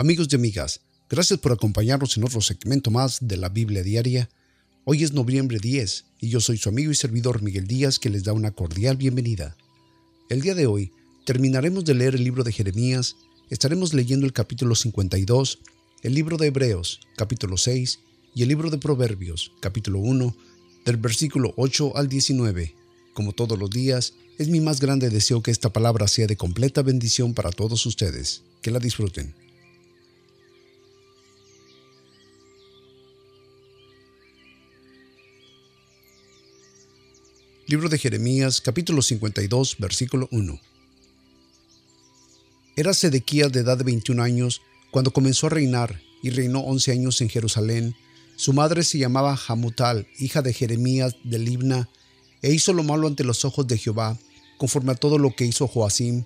Amigos y amigas, gracias por acompañarnos en otro segmento más de la Biblia Diaria. Hoy es noviembre 10 y yo soy su amigo y servidor Miguel Díaz que les da una cordial bienvenida. El día de hoy terminaremos de leer el libro de Jeremías, estaremos leyendo el capítulo 52, el libro de Hebreos, capítulo 6, y el libro de Proverbios, capítulo 1, del versículo 8 al 19. Como todos los días, es mi más grande deseo que esta palabra sea de completa bendición para todos ustedes. Que la disfruten. Libro de Jeremías, capítulo 52, versículo 1. Era Sedequías de edad de 21 años cuando comenzó a reinar y reinó 11 años en Jerusalén. Su madre se llamaba Hamutal, hija de Jeremías de Libna, e hizo lo malo ante los ojos de Jehová, conforme a todo lo que hizo Joacim,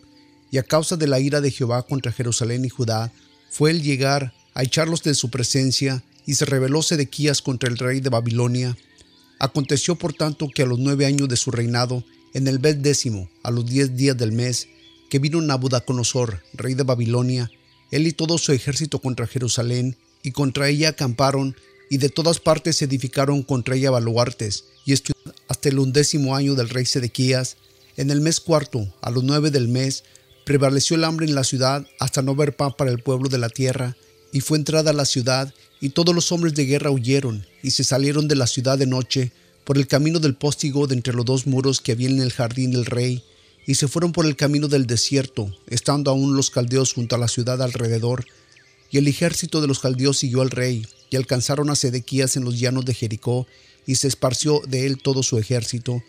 y a causa de la ira de Jehová contra Jerusalén y Judá, fue el llegar a echarlos de su presencia, y se rebeló Sedequías contra el rey de Babilonia, Aconteció por tanto que a los nueve años de su reinado, en el mes décimo, a los diez días del mes, que vino Nabucodonosor, rey de Babilonia, él y todo su ejército contra Jerusalén, y contra ella acamparon, y de todas partes se edificaron contra ella baluartes, y hasta el undécimo año del rey Sedequías, en el mes cuarto, a los nueve del mes, prevaleció el hambre en la ciudad hasta no ver pan para el pueblo de la tierra, y fue entrada la ciudad, y todos los hombres de guerra huyeron, y se salieron de la ciudad de noche, por el camino del póstigo de entre los dos muros que había en el jardín del rey, y se fueron por el camino del desierto, estando aún los caldeos junto a la ciudad alrededor. Y el ejército de los caldeos siguió al rey, y alcanzaron a Sedequías en los llanos de Jericó, y se esparció de él todo su ejército.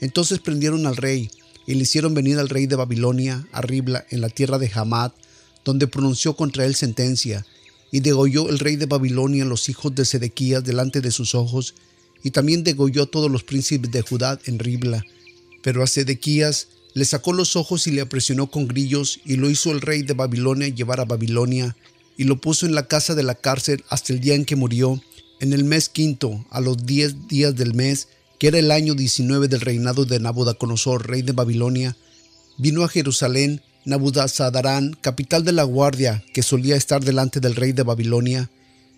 Entonces prendieron al rey, y le hicieron venir al rey de Babilonia, a Ribla, en la tierra de Hamad, donde pronunció contra él sentencia, y degolló el rey de Babilonia los hijos de Sedequías delante de sus ojos, y también degolló a todos los príncipes de Judá en Ribla. Pero a Sedequías le sacó los ojos y le apresionó con grillos, y lo hizo el rey de Babilonia llevar a Babilonia, y lo puso en la casa de la cárcel hasta el día en que murió, en el mes quinto, a los diez días del mes, que era el año diecinueve del reinado de Nabucodonosor, rey de Babilonia, vino a Jerusalén Nabudazadarán, capital de la guardia que solía estar delante del rey de Babilonia,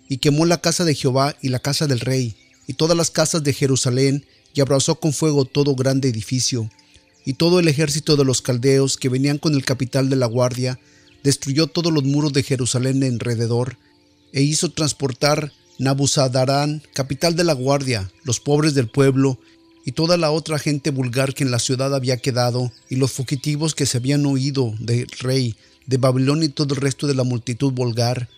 y quemó la casa de Jehová y la casa del rey, y todas las casas de Jerusalén, y abrazó con fuego todo grande edificio. Y todo el ejército de los caldeos que venían con el capital de la guardia, destruyó todos los muros de Jerusalén de alrededor, e hizo transportar Nabuzadarán, capital de la guardia, los pobres del pueblo, y toda la otra gente vulgar que en la ciudad había quedado, y los fugitivos que se habían oído del rey de Babilonia y todo el resto de la multitud vulgar,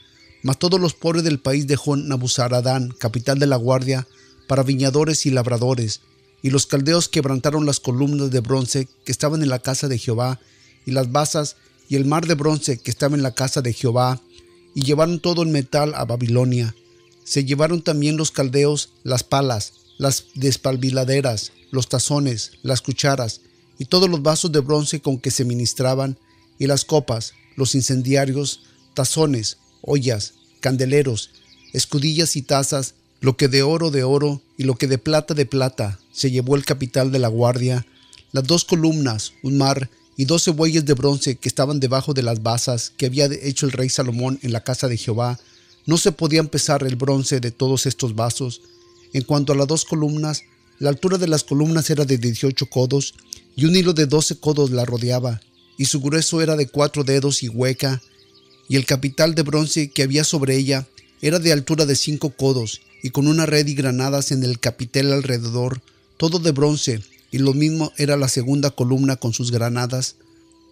mas todos los pobres del país dejó Nabuzaradán, capital de la guardia, para viñadores y labradores, y los caldeos quebrantaron las columnas de bronce que estaban en la casa de Jehová, y las basas y el mar de bronce que estaba en la casa de Jehová, y llevaron todo el metal a Babilonia. Se llevaron también los caldeos las palas, las despalviladeras, los tazones, las cucharas y todos los vasos de bronce con que se ministraban, y las copas, los incendiarios, tazones, ollas, candeleros, escudillas y tazas, lo que de oro de oro y lo que de plata de plata se llevó el capital de la guardia, las dos columnas, un mar y doce bueyes de bronce que estaban debajo de las basas que había hecho el rey Salomón en la casa de Jehová, no se podía pesar el bronce de todos estos vasos, en cuanto a las dos columnas, la altura de las columnas era de 18 codos y un hilo de 12 codos la rodeaba, y su grueso era de cuatro dedos y hueca, y el capital de bronce que había sobre ella era de altura de cinco codos, y con una red y granadas en el capitel alrededor, todo de bronce, y lo mismo era la segunda columna con sus granadas.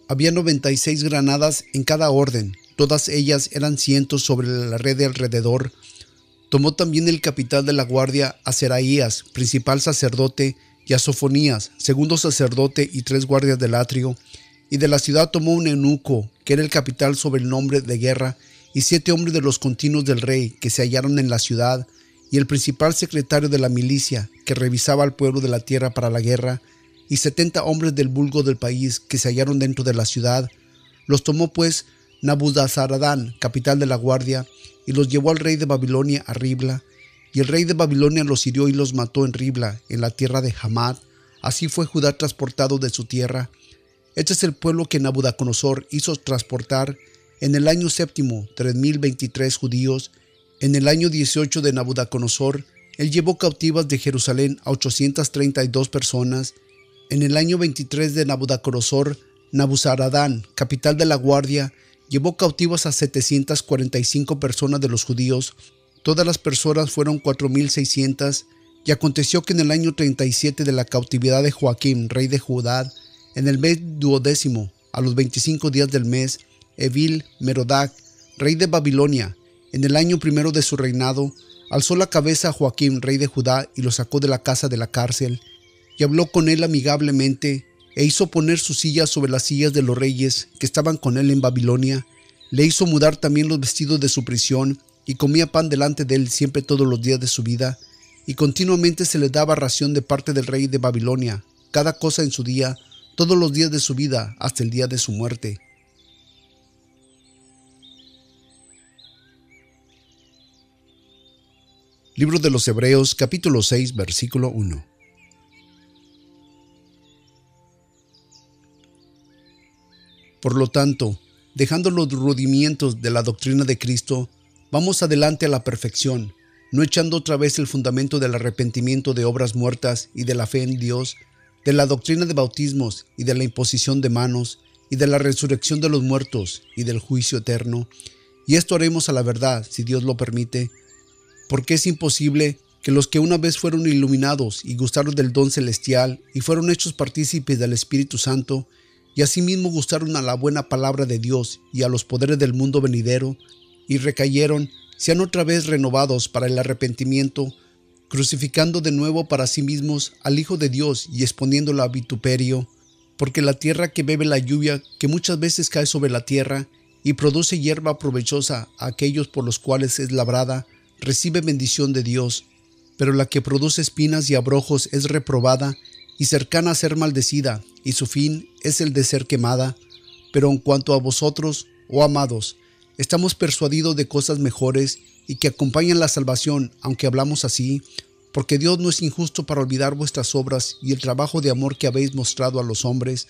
Había 96 granadas en cada orden, todas ellas eran cientos sobre la red de alrededor, Tomó también el capital de la guardia a Seraías, principal sacerdote, y a Sofonías, segundo sacerdote y tres guardias del atrio, y de la ciudad tomó un eunuco, que era el capital sobre el nombre de guerra, y siete hombres de los continuos del rey, que se hallaron en la ciudad, y el principal secretario de la milicia, que revisaba al pueblo de la tierra para la guerra, y setenta hombres del vulgo del país, que se hallaron dentro de la ciudad. Los tomó pues Nabudazaradán, capital de la guardia, y los llevó al rey de Babilonia a Ribla, y el rey de Babilonia los hirió y los mató en Ribla, en la tierra de Hamad. Así fue Judá transportado de su tierra. Este es el pueblo que Nabucodonosor hizo transportar En el año séptimo, 3023 judíos. En el año 18 de Nabucodonosor, él llevó cautivas de Jerusalén a 832 personas. En el año 23 de Nabucodonosor, Nabuzaradán, capital de la guardia, llevó cautivas a 745 personas de los judíos. Todas las personas fueron 4.600. Y aconteció que en el año 37 de la cautividad de Joaquín, rey de Judá, en el mes duodécimo, a los 25 días del mes, Evil Merodac, rey de Babilonia, en el año primero de su reinado, alzó la cabeza a Joaquín, rey de Judá, y lo sacó de la casa de la cárcel, y habló con él amigablemente, e hizo poner sus sillas sobre las sillas de los reyes que estaban con él en Babilonia, le hizo mudar también los vestidos de su prisión, y comía pan delante de él siempre todos los días de su vida, y continuamente se le daba ración de parte del rey de Babilonia, cada cosa en su día, todos los días de su vida, hasta el día de su muerte. Libro de los Hebreos capítulo 6 versículo 1 Por lo tanto, dejando los rudimientos de la doctrina de Cristo, vamos adelante a la perfección, no echando otra vez el fundamento del arrepentimiento de obras muertas y de la fe en Dios, de la doctrina de bautismos y de la imposición de manos, y de la resurrección de los muertos y del juicio eterno. Y esto haremos a la verdad, si Dios lo permite, porque es imposible que los que una vez fueron iluminados y gustaron del don celestial y fueron hechos partícipes del Espíritu Santo, y asimismo gustaron a la buena palabra de Dios y a los poderes del mundo venidero, y recayeron, sean otra vez renovados para el arrepentimiento, crucificando de nuevo para sí mismos al Hijo de Dios y exponiéndolo a vituperio, porque la tierra que bebe la lluvia que muchas veces cae sobre la tierra y produce hierba provechosa a aquellos por los cuales es labrada, recibe bendición de Dios, pero la que produce espinas y abrojos es reprobada y cercana a ser maldecida, y su fin es el de ser quemada. Pero en cuanto a vosotros, oh amados, estamos persuadidos de cosas mejores y que acompañan la salvación, aunque hablamos así, porque Dios no es injusto para olvidar vuestras obras y el trabajo de amor que habéis mostrado a los hombres,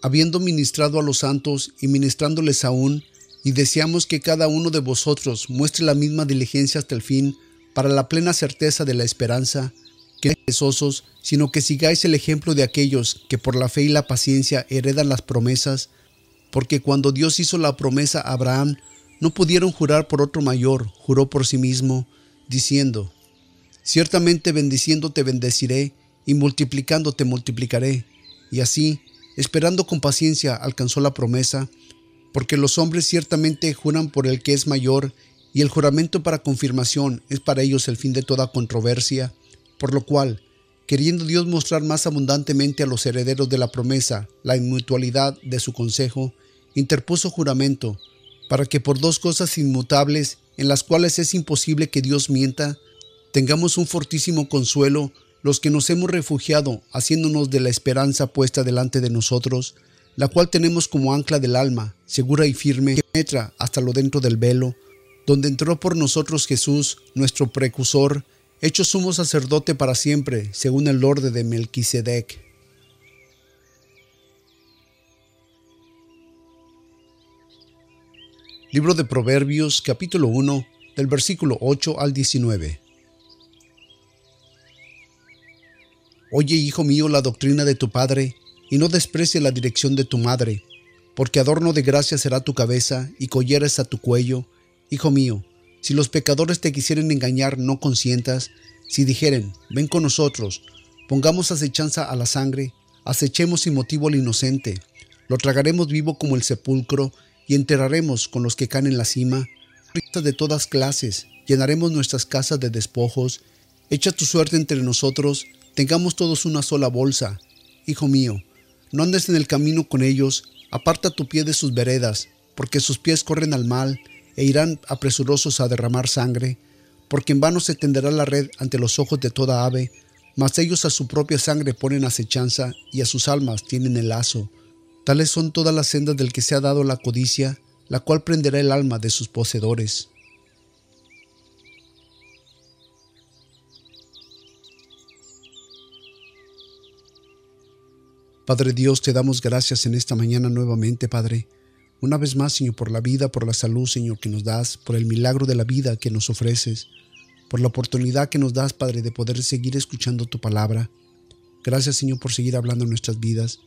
habiendo ministrado a los santos y ministrándoles aún, y deseamos que cada uno de vosotros muestre la misma diligencia hasta el fin, para la plena certeza de la esperanza, que perezosos, sino que sigáis el ejemplo de aquellos que por la fe y la paciencia heredan las promesas, porque cuando Dios hizo la promesa a Abraham, no pudieron jurar por otro mayor, juró por sí mismo, diciendo, Ciertamente bendiciéndote bendeciré, y multiplicándote multiplicaré. Y así, esperando con paciencia, alcanzó la promesa, porque los hombres ciertamente juran por el que es mayor, y el juramento para confirmación es para ellos el fin de toda controversia, por lo cual, queriendo Dios mostrar más abundantemente a los herederos de la promesa la inmutualidad de su consejo, interpuso juramento, para que por dos cosas inmutables, en las cuales es imposible que Dios mienta, tengamos un fortísimo consuelo los que nos hemos refugiado, haciéndonos de la esperanza puesta delante de nosotros, la cual tenemos como ancla del alma, segura y firme, que penetra hasta lo dentro del velo, donde entró por nosotros Jesús, nuestro precursor, hecho sumo sacerdote para siempre, según el orden de Melquisedec. Libro de Proverbios, capítulo 1, del versículo 8 al 19. Oye, hijo mío, la doctrina de tu padre, y no desprecie la dirección de tu madre, porque adorno de gracia será tu cabeza y colleres a tu cuello. Hijo mío, si los pecadores te quisieren engañar, no consientas. Si dijeren, ven con nosotros, pongamos acechanza a la sangre, acechemos sin motivo al inocente, lo tragaremos vivo como el sepulcro, y enterraremos con los que caen en la cima, de todas clases, llenaremos nuestras casas de despojos, echa tu suerte entre nosotros, tengamos todos una sola bolsa. Hijo mío, no andes en el camino con ellos, aparta tu pie de sus veredas, porque sus pies corren al mal e irán apresurosos a derramar sangre, porque en vano se tenderá la red ante los ojos de toda ave, mas ellos a su propia sangre ponen acechanza y a sus almas tienen el lazo. Tales son todas las sendas del que se ha dado la codicia, la cual prenderá el alma de sus poseedores. Padre Dios, te damos gracias en esta mañana nuevamente, Padre, Una vez más, Señor, por la vida, por la salud, Señor, que nos das, por el milagro de la vida que nos ofreces, por la oportunidad que nos das, Padre, de poder seguir escuchando tu palabra. Gracias, Señor, por seguir hablando en nuestras vidas.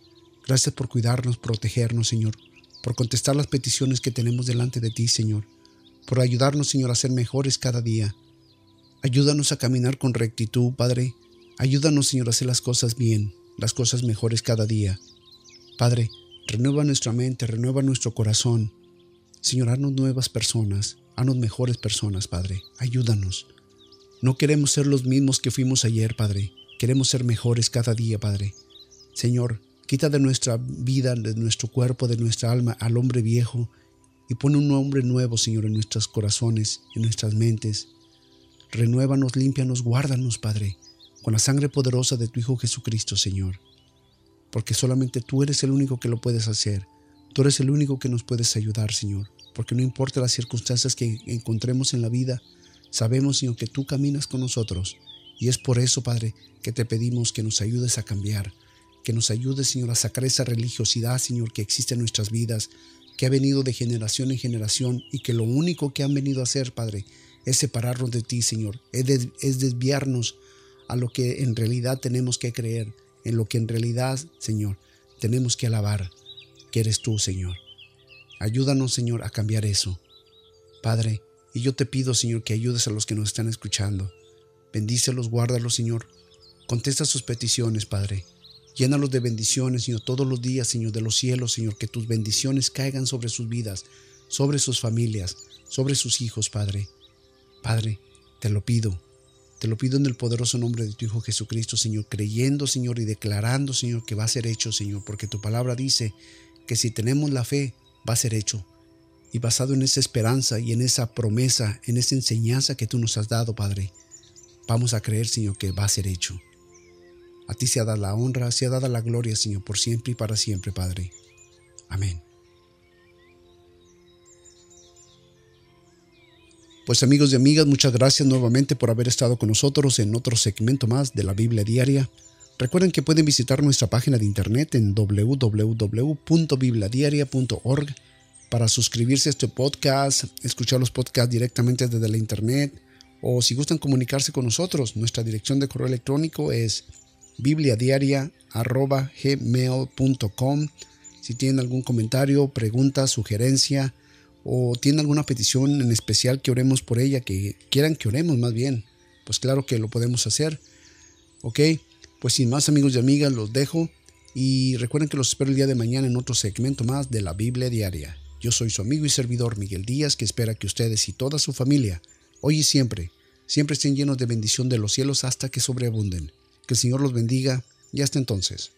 Gracias por cuidarnos, protegernos, Señor, por contestar las peticiones que tenemos delante de ti, Señor, por ayudarnos, Señor, a ser mejores cada día. Ayúdanos a caminar con rectitud, Padre. Ayúdanos, Señor, a hacer las cosas bien, las cosas mejores cada día. Padre, renueva nuestra mente, renueva nuestro corazón. Señor, haznos nuevas personas, haznos mejores personas, Padre. Ayúdanos. No queremos ser los mismos que fuimos ayer, Padre. Queremos ser mejores cada día, Padre. Señor, Quita de nuestra vida, de nuestro cuerpo, de nuestra alma al hombre viejo y pone un hombre nuevo, Señor, en nuestros corazones, en nuestras mentes. Renuévanos, límpianos, guárdanos, Padre, con la sangre poderosa de tu Hijo Jesucristo, Señor. Porque solamente tú eres el único que lo puedes hacer. Tú eres el único que nos puedes ayudar, Señor. Porque no importa las circunstancias que encontremos en la vida, sabemos, Señor, que tú caminas con nosotros. Y es por eso, Padre, que te pedimos que nos ayudes a cambiar, que nos ayude, Señor, a sacar esa religiosidad, Señor, que existe en nuestras vidas, que ha venido de generación en generación y que lo único que han venido a hacer, Padre, es separarnos de ti, Señor, es desviarnos a lo que en realidad tenemos que creer, en lo que en realidad, Señor, tenemos que alabar, que eres tú, Señor. Ayúdanos, Señor, a cambiar eso. Padre, y yo te pido, Señor, que ayudes a los que nos están escuchando. Bendícelos, guárdalos, Señor. Contesta sus peticiones, Padre. Llénalos de bendiciones, Señor, todos los días, Señor, de los cielos, Señor, que tus bendiciones caigan sobre sus vidas, sobre sus familias, sobre sus hijos, Padre. Padre, te lo pido, te lo pido en el poderoso nombre de tu Hijo Jesucristo, Señor, creyendo, Señor, y declarando, Señor, que va a ser hecho, Señor, porque tu palabra dice que si tenemos la fe, va a ser hecho. Y basado en esa esperanza y en esa promesa, en esa enseñanza que tú nos has dado, Padre, vamos a creer, Señor, que va a ser hecho. A ti sea dada la honra, sea dada la gloria, Señor, por siempre y para siempre, Padre. Amén. Pues amigos y amigas, muchas gracias nuevamente por haber estado con nosotros en otro segmento más de la Biblia Diaria. Recuerden que pueden visitar nuestra página de internet en www.bibliadiaria.org para suscribirse a este podcast, escuchar los podcasts directamente desde la internet o si gustan comunicarse con nosotros, nuestra dirección de correo electrónico es bibliadiaria.gmail.com. Si tienen algún comentario, pregunta, sugerencia o tienen alguna petición en especial que oremos por ella, que quieran que oremos más bien, pues claro que lo podemos hacer. Ok, pues sin más amigos y amigas, los dejo y recuerden que los espero el día de mañana en otro segmento más de la Biblia Diaria. Yo soy su amigo y servidor Miguel Díaz, que espera que ustedes y toda su familia, hoy y siempre, siempre estén llenos de bendición de los cielos hasta que sobreabunden. Que el Señor los bendiga y hasta entonces.